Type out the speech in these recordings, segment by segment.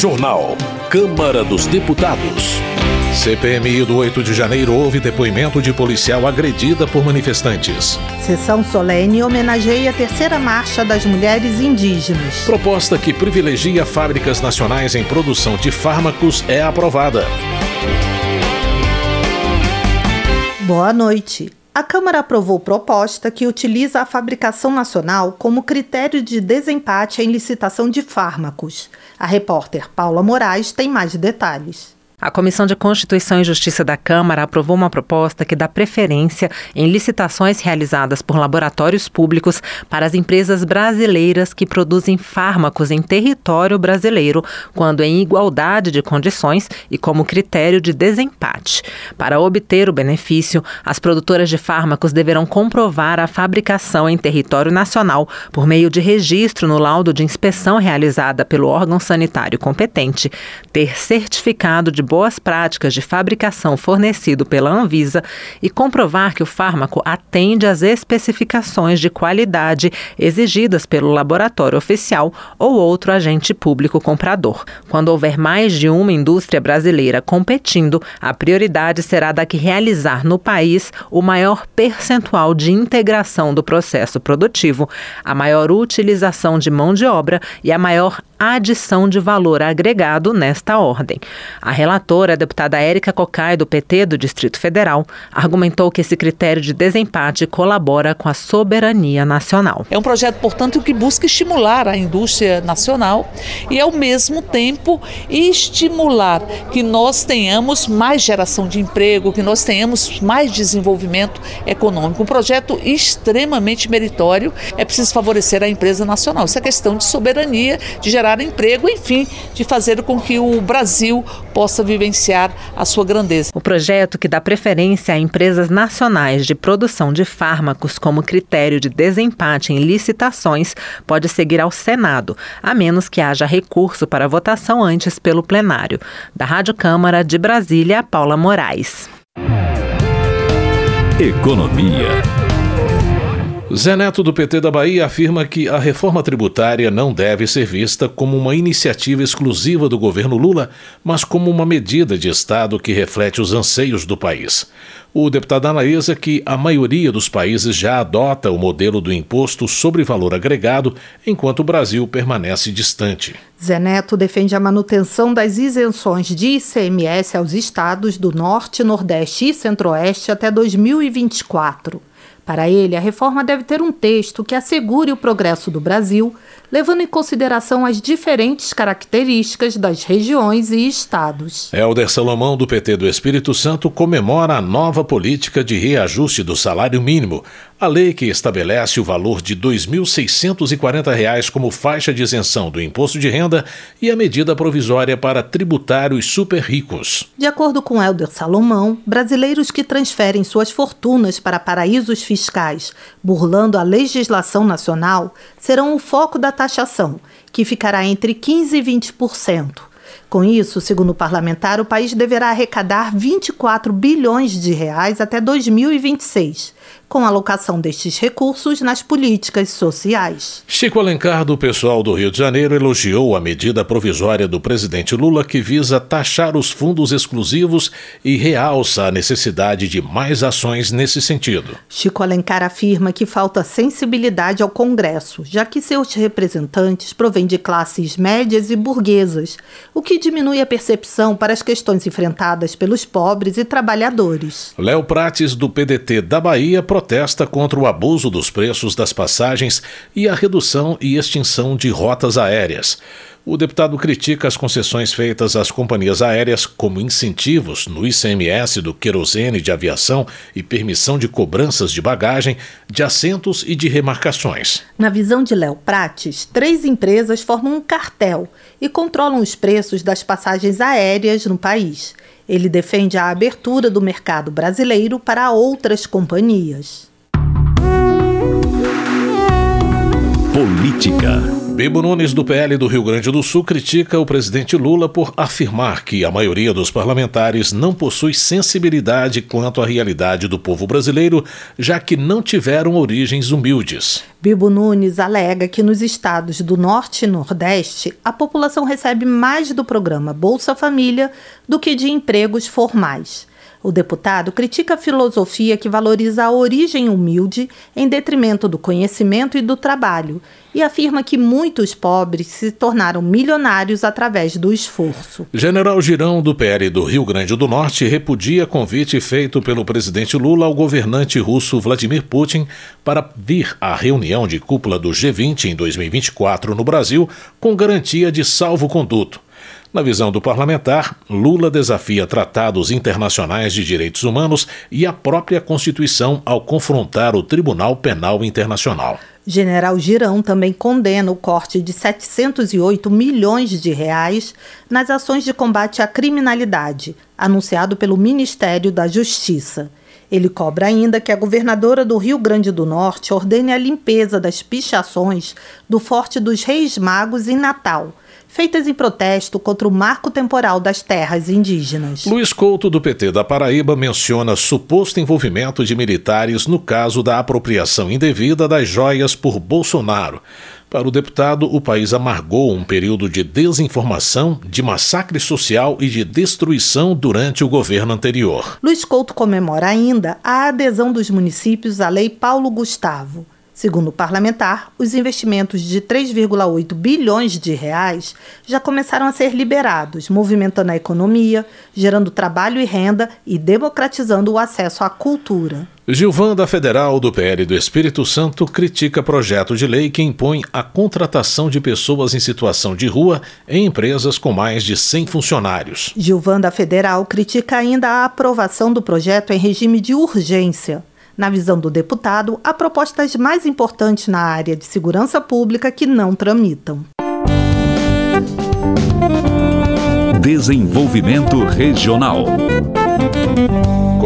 Jornal. Câmara dos Deputados. CPMI do 8 de janeiro houve depoimento de policial agredida por manifestantes. Sessão solene homenageia a terceira marcha das mulheres indígenas. Proposta que privilegia fábricas nacionais em produção de fármacos é aprovada. Boa noite. A Câmara aprovou proposta que utiliza a fabricação nacional como critério de desempate em licitação de fármacos. A repórter Paula Moraes tem mais detalhes. A Comissão de Constituição e Justiça da Câmara aprovou uma proposta que dá preferência em licitações realizadas por laboratórios públicos para as empresas brasileiras que produzem fármacos em território brasileiro, quando em igualdade de condições e como critério de desempate. Para obter o benefício, as produtoras de fármacos deverão comprovar a fabricação em território nacional por meio de registro no laudo de inspeção realizada pelo órgão sanitário competente, ter certificado de boas práticas de fabricação fornecido pela Anvisa e comprovar que o fármaco atende às especificações de qualidade exigidas pelo laboratório oficial ou outro agente público comprador. Quando houver mais de uma indústria brasileira competindo, a prioridade será da que realizar no país o maior percentual de integração do processo produtivo, a maior utilização de mão de obra e a maior adição de valor agregado nesta ordem. A relatora, a deputada Érica Cocai, do PT do Distrito Federal, argumentou que esse critério de desempate colabora com a soberania nacional. É um projeto, portanto, que busca estimular a indústria nacional e, ao mesmo tempo, estimular que nós tenhamos mais geração de emprego, que nós tenhamos mais desenvolvimento econômico. Um projeto extremamente meritório. É preciso favorecer a empresa nacional. Isso é questão de soberania, de gerar gerar emprego, enfim, de fazer com que o Brasil possa vivenciar a sua grandeza. O projeto que dá preferência a empresas nacionais de produção de fármacos como critério de desempate em licitações pode seguir ao Senado, a menos que haja recurso para votação antes pelo plenário. Da Rádio Câmara de Brasília, Paula Moraes. Economia. Zé Neto do PT da Bahia afirma que a reforma tributária não deve ser vista como uma iniciativa exclusiva do governo Lula, mas como uma medida de Estado que reflete os anseios do país. O deputado analisa que a maioria dos países já adota o modelo do imposto sobre valor agregado, enquanto o Brasil permanece distante. Zé Neto defende a manutenção das isenções de ICMS aos estados do Norte, Nordeste e Centro-Oeste até 2024. Para ele, a reforma deve ter um texto que assegure o progresso do Brasil, levando em consideração as diferentes características das regiões e estados. Helder Salomão, do PT do Espírito Santo, comemora a nova política de reajuste do salário mínimo, a lei que estabelece o valor de R$ 2.640 como faixa de isenção do imposto de renda e a medida provisória para tributários super ricos. De acordo com Helder Salomão, brasileiros que transferem suas fortunas para paraísos fiscais, burlando a legislação nacional, serão o foco da taxação, que ficará entre 15% e 20%. Com isso, segundo o parlamentar, o país deverá arrecadar 24 bilhões de reais até 2026 com a alocação destes recursos nas políticas sociais. Chico Alencar, do pessoal do Rio de Janeiro, elogiou a medida provisória do presidente Lula que visa taxar os fundos exclusivos e realça a necessidade de mais ações nesse sentido. Chico Alencar afirma que falta sensibilidade ao Congresso, já que seus representantes provêm de classes médias e burguesas, o que diminui a percepção para as questões enfrentadas pelos pobres e trabalhadores. Léo Prates, do PDT da Bahia, protesta contra o abuso dos preços das passagens e a redução e extinção de rotas aéreas. O deputado critica as concessões feitas às companhias aéreas como incentivos no ICMS do querosene de aviação e permissão de cobranças de bagagem, de assentos e de remarcações. Na visão de Léo Prates, três empresas formam um cartel e controlam os preços das passagens aéreas no país. Ele defende a abertura do mercado brasileiro para outras companhias. Política. Bibo Nunes, do PL do Rio Grande do Sul, critica o presidente Lula por afirmar que a maioria dos parlamentares não possui sensibilidade quanto à realidade do povo brasileiro, já que não tiveram origens humildes. Bibo Nunes alega que nos estados do Norte e Nordeste, a população recebe mais do programa Bolsa Família do que de empregos formais. O deputado critica a filosofia que valoriza a origem humilde em detrimento do conhecimento e do trabalho e afirma que muitos pobres se tornaram milionários através do esforço. General Girão, do PL do Rio Grande do Norte, repudia convite feito pelo presidente Lula ao governante russo Vladimir Putin para vir à reunião de cúpula do G20 em 2024 no Brasil com garantia de salvo-conduto. Na visão do parlamentar, Lula desafia tratados internacionais de direitos humanos e a própria Constituição ao confrontar o Tribunal Penal Internacional. General Girão também condena o corte de 708 milhões de reais nas ações de combate à criminalidade, anunciado pelo Ministério da Justiça. Ele cobra ainda que a governadora do Rio Grande do Norte ordene a limpeza das pichações do Forte dos Reis Magos em Natal feitas em protesto contra o marco temporal das terras indígenas. Luiz Couto, do PT da Paraíba, menciona suposto envolvimento de militares no caso da apropriação indevida das joias por Bolsonaro. Para o deputado, o país amargou um período de desinformação, de massacre social e de destruição durante o governo anterior. Luiz Couto comemora ainda a adesão dos municípios à Lei Paulo Gustavo. Segundo o parlamentar, os investimentos de 3,8 bilhões de reais já começaram a ser liberados, movimentando a economia, gerando trabalho e renda e democratizando o acesso à cultura. Gilvan da Federal do PL do Espírito Santo critica projeto de lei que impõe a contratação de pessoas em situação de rua em empresas com mais de 100 funcionários. Gilvan da Federal critica ainda a aprovação do projeto em regime de urgência, na visão do deputado, há propostas mais importantes na área de segurança pública que não tramitam. Desenvolvimento Regional.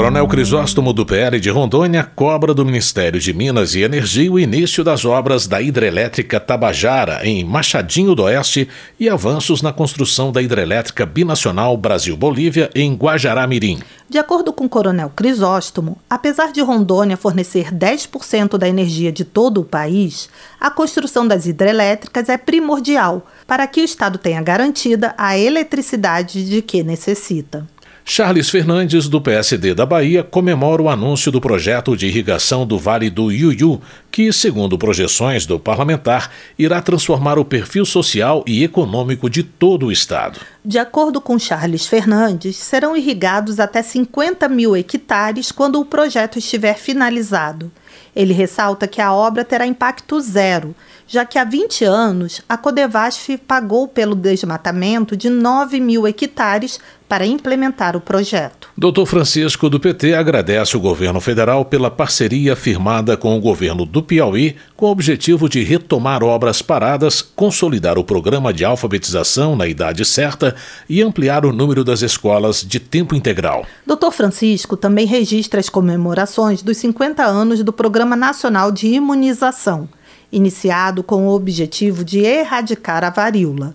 Coronel Crisóstomo do PL de Rondônia cobra do Ministério de Minas e Energia o início das obras da hidrelétrica Tabajara, em Machadinho do Oeste, e avanços na construção da hidrelétrica binacional Brasil-Bolívia, em Guajará-Mirim. De acordo com o Coronel Crisóstomo, apesar de Rondônia fornecer 10% da energia de todo o país, a construção das hidrelétricas é primordial para que o Estado tenha garantida a eletricidade de que necessita. Charles Fernandes, do PSD da Bahia, comemora o anúncio do projeto de irrigação do Vale do Iuiú, que, segundo projeções do parlamentar, irá transformar o perfil social e econômico de todo o Estado. De acordo com Charles Fernandes, serão irrigados até 50 mil hectares quando o projeto estiver finalizado. Ele ressalta que a obra terá impacto zero, já que há 20 anos a Codevasf pagou pelo desmatamento de 9 mil hectares para implementar o projeto. Dr. Francisco do PT agradece o governo federal pela parceria firmada com o governo do Piauí com o objetivo de retomar obras paradas, consolidar o programa de alfabetização na idade certa e ampliar o número das escolas de tempo integral. Dr. Francisco também registra as comemorações dos 50 anos do Programa Nacional de Imunização iniciado com o objetivo de erradicar a varíola.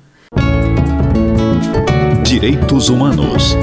Direitos Humanos.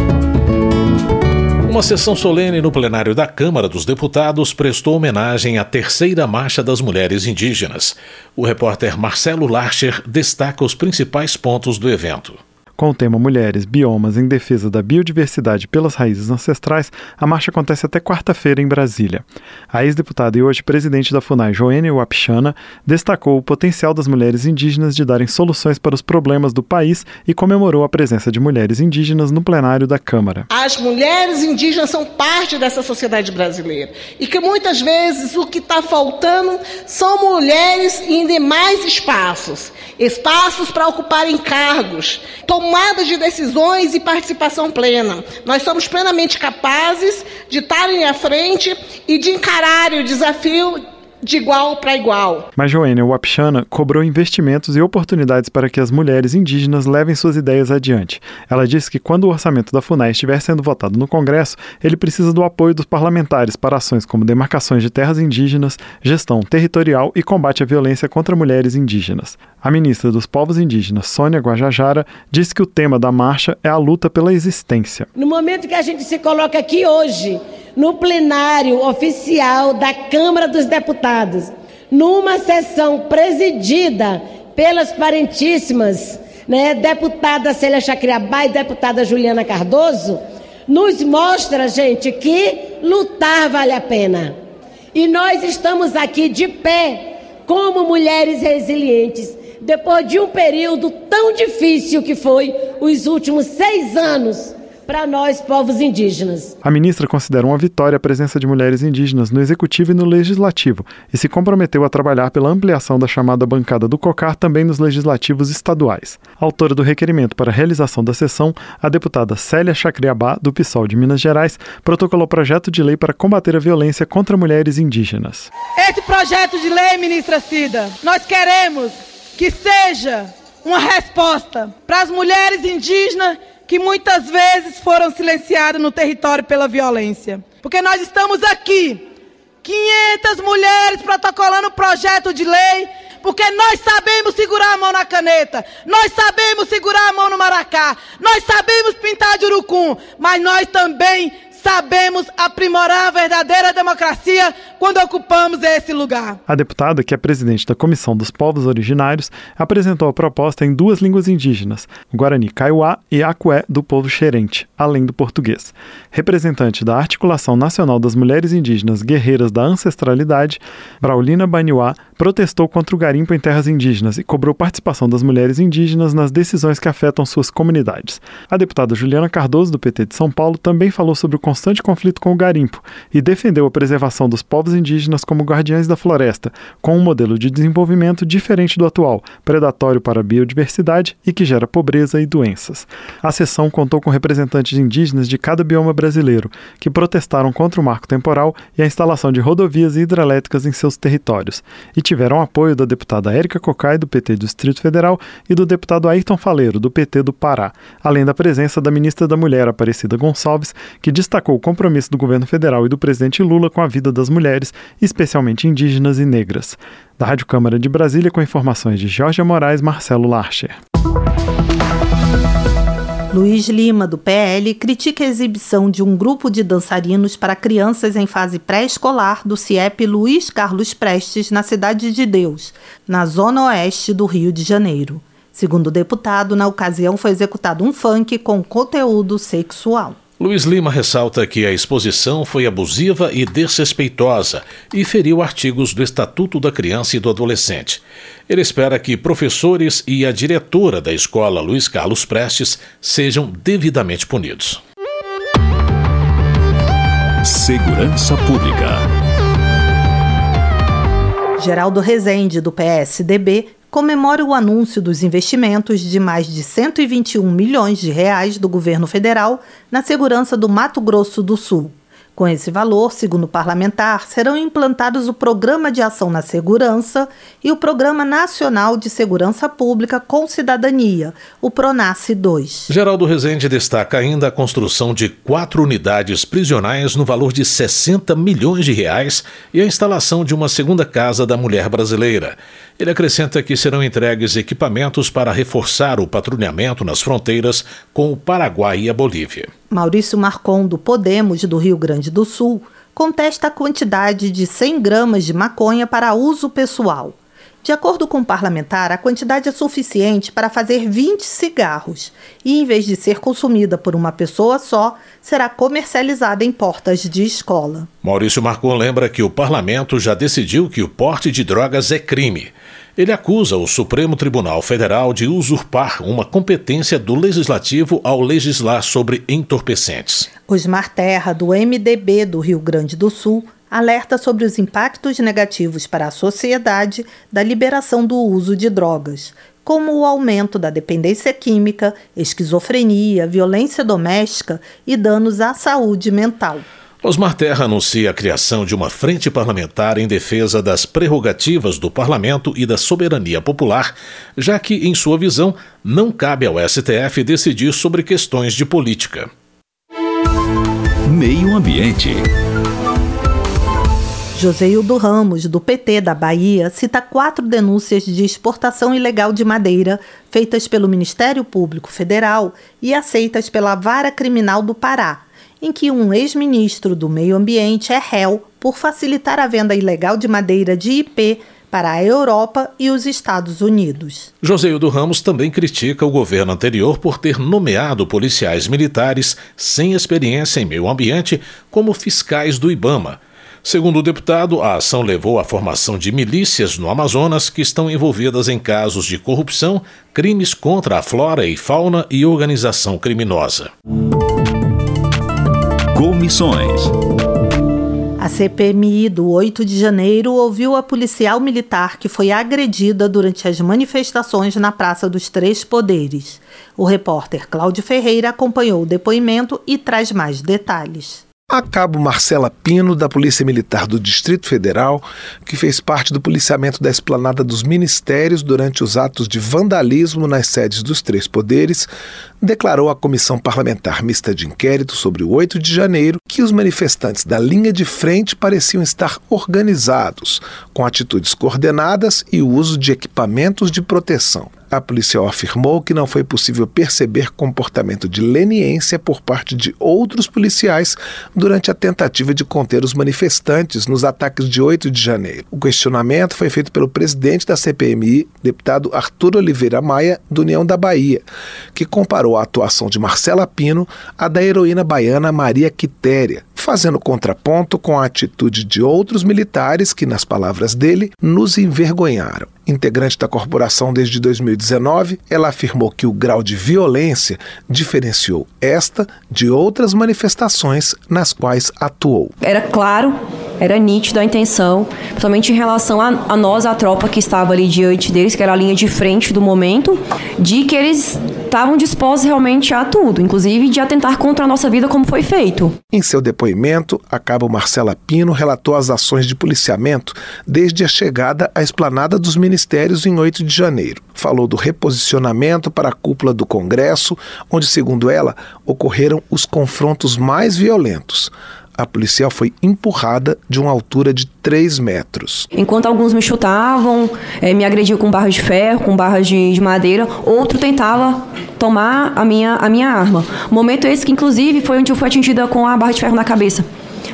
Uma sessão solene no plenário da Câmara dos Deputados prestou homenagem à terceira Marcha das Mulheres Indígenas. O repórter Marcelo Larcher destaca os principais pontos do evento. Com o tema Mulheres, Biomas em Defesa da Biodiversidade pelas Raízes Ancestrais, a marcha acontece até quarta-feira em Brasília. A ex-deputada e hoje presidente da FUNAI, Joênia Wapichana, destacou o potencial das mulheres indígenas de darem soluções para os problemas do país e comemorou a presença de mulheres indígenas no plenário da Câmara. As mulheres indígenas são parte dessa sociedade brasileira e que muitas vezes o que está faltando são mulheres em demais espaços espaços para ocuparem cargos, tomadas de decisões e participação plena. Nós somos plenamente capazes de estarem à frente e de encarar o desafio de igual para igual. Mas Joênia Wapchana cobrou investimentos e oportunidades para que as mulheres indígenas levem suas ideias adiante. Ela disse que quando o orçamento da FUNAI estiver sendo votado no Congresso, ele precisa do apoio dos parlamentares para ações como demarcações de terras indígenas, gestão territorial e combate à violência contra mulheres indígenas. A ministra dos Povos Indígenas, Sônia Guajajara, disse que o tema da marcha é a luta pela existência. No momento que a gente se coloca aqui hoje, no plenário oficial da Câmara dos Deputados, numa sessão presidida pelas parentíssimas, né, deputada Célia Chacriabá e deputada Juliana Cardoso, nos mostra, gente, que lutar vale a pena. E nós estamos aqui de pé, como mulheres resilientes, depois de um período tão difícil que foi os últimos seis anos para nós, povos indígenas. A ministra considera uma vitória a presença de mulheres indígenas no executivo e no legislativo e se comprometeu a trabalhar pela ampliação da chamada bancada do COCAR também nos legislativos estaduais. Autora do requerimento para a realização da sessão, a deputada Célia Chacriabá, do PSOL de Minas Gerais, protocolou projeto de lei para combater a violência contra mulheres indígenas. Esse projeto de lei, ministra Cida, nós queremos que seja uma resposta para as mulheres indígenas que muitas vezes foram silenciadas no território pela violência. Porque nós estamos aqui, 500 mulheres protocolando projeto de lei, porque nós sabemos segurar a mão na caneta, nós sabemos segurar a mão no maracá, nós sabemos pintar de urucum, mas nós também sabemos aprimorar a verdadeira democracia quando ocupamos esse lugar. A deputada, que é presidente da Comissão dos Povos Originários, apresentou a proposta em duas línguas indígenas, Guarani Kaiowá e Acué do povo xerente, além do português. Representante da Articulação Nacional das Mulheres Indígenas Guerreiras da Ancestralidade, Braulina Baniuá protestou contra o garimpo em terras indígenas e cobrou participação das mulheres indígenas nas decisões que afetam suas comunidades. A deputada Juliana Cardoso, do PT de São Paulo, também falou sobre o constante conflito com o garimpo e defendeu a preservação dos povos indígenas como guardiães da floresta, com um modelo de desenvolvimento diferente do atual, predatório para a biodiversidade e que gera pobreza e doenças. A sessão contou com representantes indígenas de cada bioma brasileiro, que protestaram contra o marco temporal e a instalação de rodovias hidrelétricas em seus territórios, e tiveram apoio da deputada Érica Cocai, do PT do Distrito Federal, e do deputado Ayrton Faleiro, do PT do Pará, além da presença da ministra da Mulher, Aparecida Gonçalves, que destacou destacou o compromisso do governo federal e do presidente Lula com a vida das mulheres, especialmente indígenas e negras. Da Rádio Câmara de Brasília, com informações de Jorge Moraes, Marcelo Larcher. Luiz Lima, do PL, critica a exibição de um grupo de dançarinos para crianças em fase pré-escolar do CIEP Luiz Carlos Prestes, na Cidade de Deus, na zona oeste do Rio de Janeiro. Segundo o deputado, na ocasião foi executado um funk com conteúdo sexual. Luiz Lima ressalta que a exposição foi abusiva e desrespeitosa e feriu artigos do Estatuto da Criança e do Adolescente. Ele espera que professores e a diretora da escola Luiz Carlos Prestes sejam devidamente punidos. Segurança Pública. Geraldo Rezende, do PSDB, comemora o anúncio dos investimentos de mais de 121 milhões de reais do governo federal na segurança do Mato Grosso do Sul. Com esse valor, segundo o parlamentar, serão implantados o Programa de Ação na Segurança e o Programa Nacional de Segurança Pública com Cidadania, o PRONASSE 2. Geraldo Rezende destaca ainda a construção de quatro unidades prisionais no valor de 60 milhões de reais e a instalação de uma segunda casa da mulher brasileira. Ele acrescenta que serão entregues equipamentos para reforçar o patrulhamento nas fronteiras com o Paraguai e a Bolívia. Maurício Marcon, do Podemos do Rio Grande do Sul, contesta a quantidade de 100 gramas de maconha para uso pessoal. De acordo com o parlamentar, a quantidade é suficiente para fazer 20 cigarros e, em vez de ser consumida por uma pessoa só, será comercializada em portas de escola. Maurício Marcon lembra que o parlamento já decidiu que o porte de drogas é crime. Ele acusa o Supremo Tribunal Federal de usurpar uma competência do legislativo ao legislar sobre entorpecentes. Osmar Terra, do MDB do Rio Grande do Sul, alerta sobre os impactos negativos para a sociedade da liberação do uso de drogas, como o aumento da dependência química, esquizofrenia, violência doméstica e danos à saúde mental. Osmar Terra anuncia a criação de uma frente parlamentar em defesa das prerrogativas do parlamento e da soberania popular, já que, em sua visão, não cabe ao STF decidir sobre questões de política. Meio Ambiente. Joseildo Ramos, do PT da Bahia, cita quatro denúncias de exportação ilegal de madeira feitas pelo Ministério Público Federal e aceitas pela Vara Criminal do Pará, em que um ex-ministro do Meio Ambiente é réu por facilitar a venda ilegal de madeira de IP para a Europa e os Estados Unidos. Joseildo Ramos também critica o governo anterior por ter nomeado policiais militares sem experiência em meio ambiente como fiscais do Ibama Segundo o deputado, a ação levou à formação de milícias no Amazonas que estão envolvidas em casos de corrupção, crimes contra a flora e fauna e organização criminosa. Comissões. A CPMI do 8 de janeiro ouviu a policial militar que foi agredida durante as manifestações na Praça dos Três Poderes. O repórter Cláudio Ferreira acompanhou o depoimento e traz mais detalhes a cabo Marcela Pino, da Polícia Militar do Distrito Federal, que fez parte do policiamento da esplanada dos ministérios durante os atos de vandalismo nas sedes dos três poderes, declarou à Comissão Parlamentar Mista de Inquérito sobre o 8 de janeiro que os manifestantes da linha de frente pareciam estar organizados, com atitudes coordenadas e o uso de equipamentos de proteção. A policial afirmou que não foi possível perceber comportamento de leniência por parte de outros policiais durante a tentativa de conter os manifestantes nos ataques de 8 de janeiro. O questionamento foi feito pelo presidente da CPMI, deputado Arthur Oliveira Maia, do União da Bahia, que comparou a atuação de Marcela Pino à da heroína baiana Maria Quitéria, fazendo contraponto com a atitude de outros militares que, nas palavras dele, nos envergonharam. Integrante da corporação desde 2019, ela afirmou que o grau de violência diferenciou esta de outras manifestações nas quais atuou. Era claro, era nítido a intenção, principalmente em relação a, a nós, a tropa que estava ali diante deles, que era a linha de frente do momento, de que eles estavam dispostos realmente a tudo, inclusive de atentar contra a nossa vida como foi feito. Em seu depoimento, a cabo Marcela Pino relatou as ações de policiamento desde a chegada à esplanada dos ministérios em 8 de janeiro. Falou do reposicionamento para a cúpula do Congresso, onde, segundo ela, ocorreram os confrontos mais violentos a policial foi empurrada de uma altura de 3 metros. Enquanto alguns me chutavam, é, me agrediam com barras de ferro, com barras de, de, madeira, outro tentava tomar a minha, a minha arma. Momento esse que, inclusive, foi onde eu fui atingida com a barra de ferro na cabeça.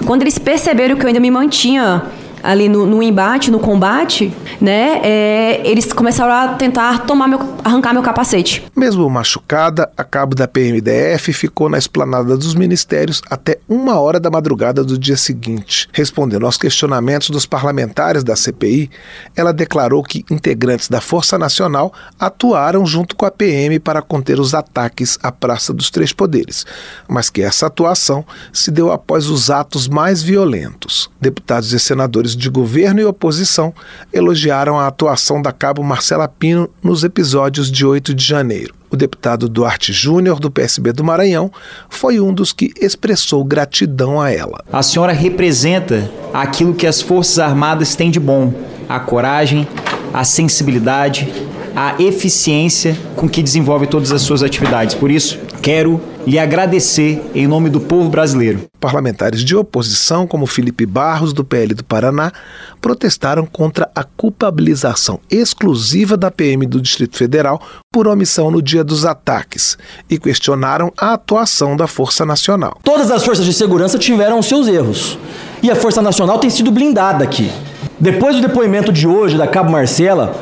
Quando eles perceberam que eu ainda me mantinha ali no, no, embate, no combate, né, é, eles começaram a tentar tomar meu, arrancar meu capacete. Mesmo machucada, a cabo da PMDF ficou na esplanada dos ministérios até uma hora da madrugada do dia seguinte. Respondendo aos questionamentos dos parlamentares da CPI, ela declarou que integrantes da Força Nacional atuaram junto com a PM para conter os ataques à Praça dos Três Poderes, mas que essa atuação se deu após os atos mais violentos. Deputados e senadores de governo e oposição elogiaram a atuação da cabo Marcela Pino nos episódios de 8 de janeiro. O deputado Duarte Júnior, do PSB do Maranhão, foi um dos que expressou gratidão a ela. A senhora representa aquilo que as Forças Armadas têm de bom: a coragem, a sensibilidade, a eficiência com que desenvolve todas as suas atividades. Por isso, quero lhe agradecer em nome do povo brasileiro. Parlamentares de oposição, como Felipe Barros, do PL do Paraná, protestaram contra a culpabilização exclusiva da PM do Distrito Federal por omissão no dia dos ataques e questionaram a atuação da Força Nacional. Todas as forças de segurança tiveram seus erros e a Força Nacional tem sido blindada aqui. Depois do depoimento de hoje da Cabo Marcela,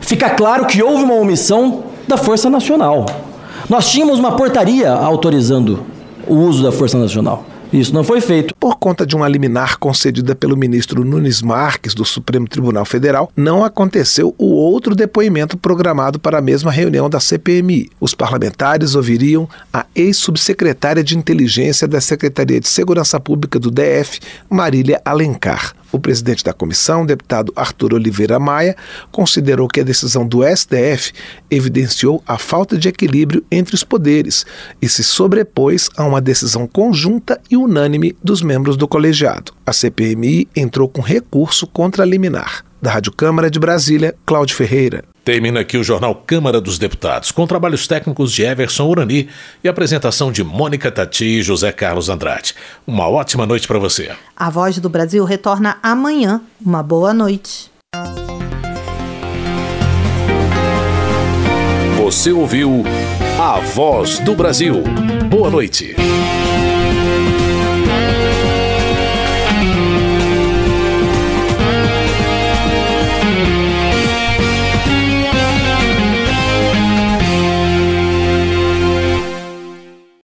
fica claro que houve uma omissão da Força Nacional. Nós tínhamos uma portaria autorizando o uso da Força Nacional. Isso não foi feito. Por conta de uma liminar concedida pelo ministro Nunes Marques, do Supremo Tribunal Federal, não aconteceu o outro depoimento programado para a mesma reunião da CPMI. Os parlamentares ouviriam a ex-subsecretária de Inteligência da Secretaria de Segurança Pública do DF, Marília Alencar. O presidente da comissão, deputado Arthur Oliveira Maia, considerou que a decisão do STF evidenciou a falta de equilíbrio entre os poderes e se sobrepôs a uma decisão conjunta e unânime dos membros do colegiado. A CPMI entrou com recurso contra a liminar. Da Rádio Câmara de Brasília, Cláudio Ferreira. Termina aqui o Jornal Câmara dos Deputados, com trabalhos técnicos de Everson Urani e apresentação de Mônica Tati e José Carlos Andrade. Uma ótima noite para você. A Voz do Brasil retorna amanhã. Uma boa noite. Você ouviu A Voz do Brasil. Boa noite.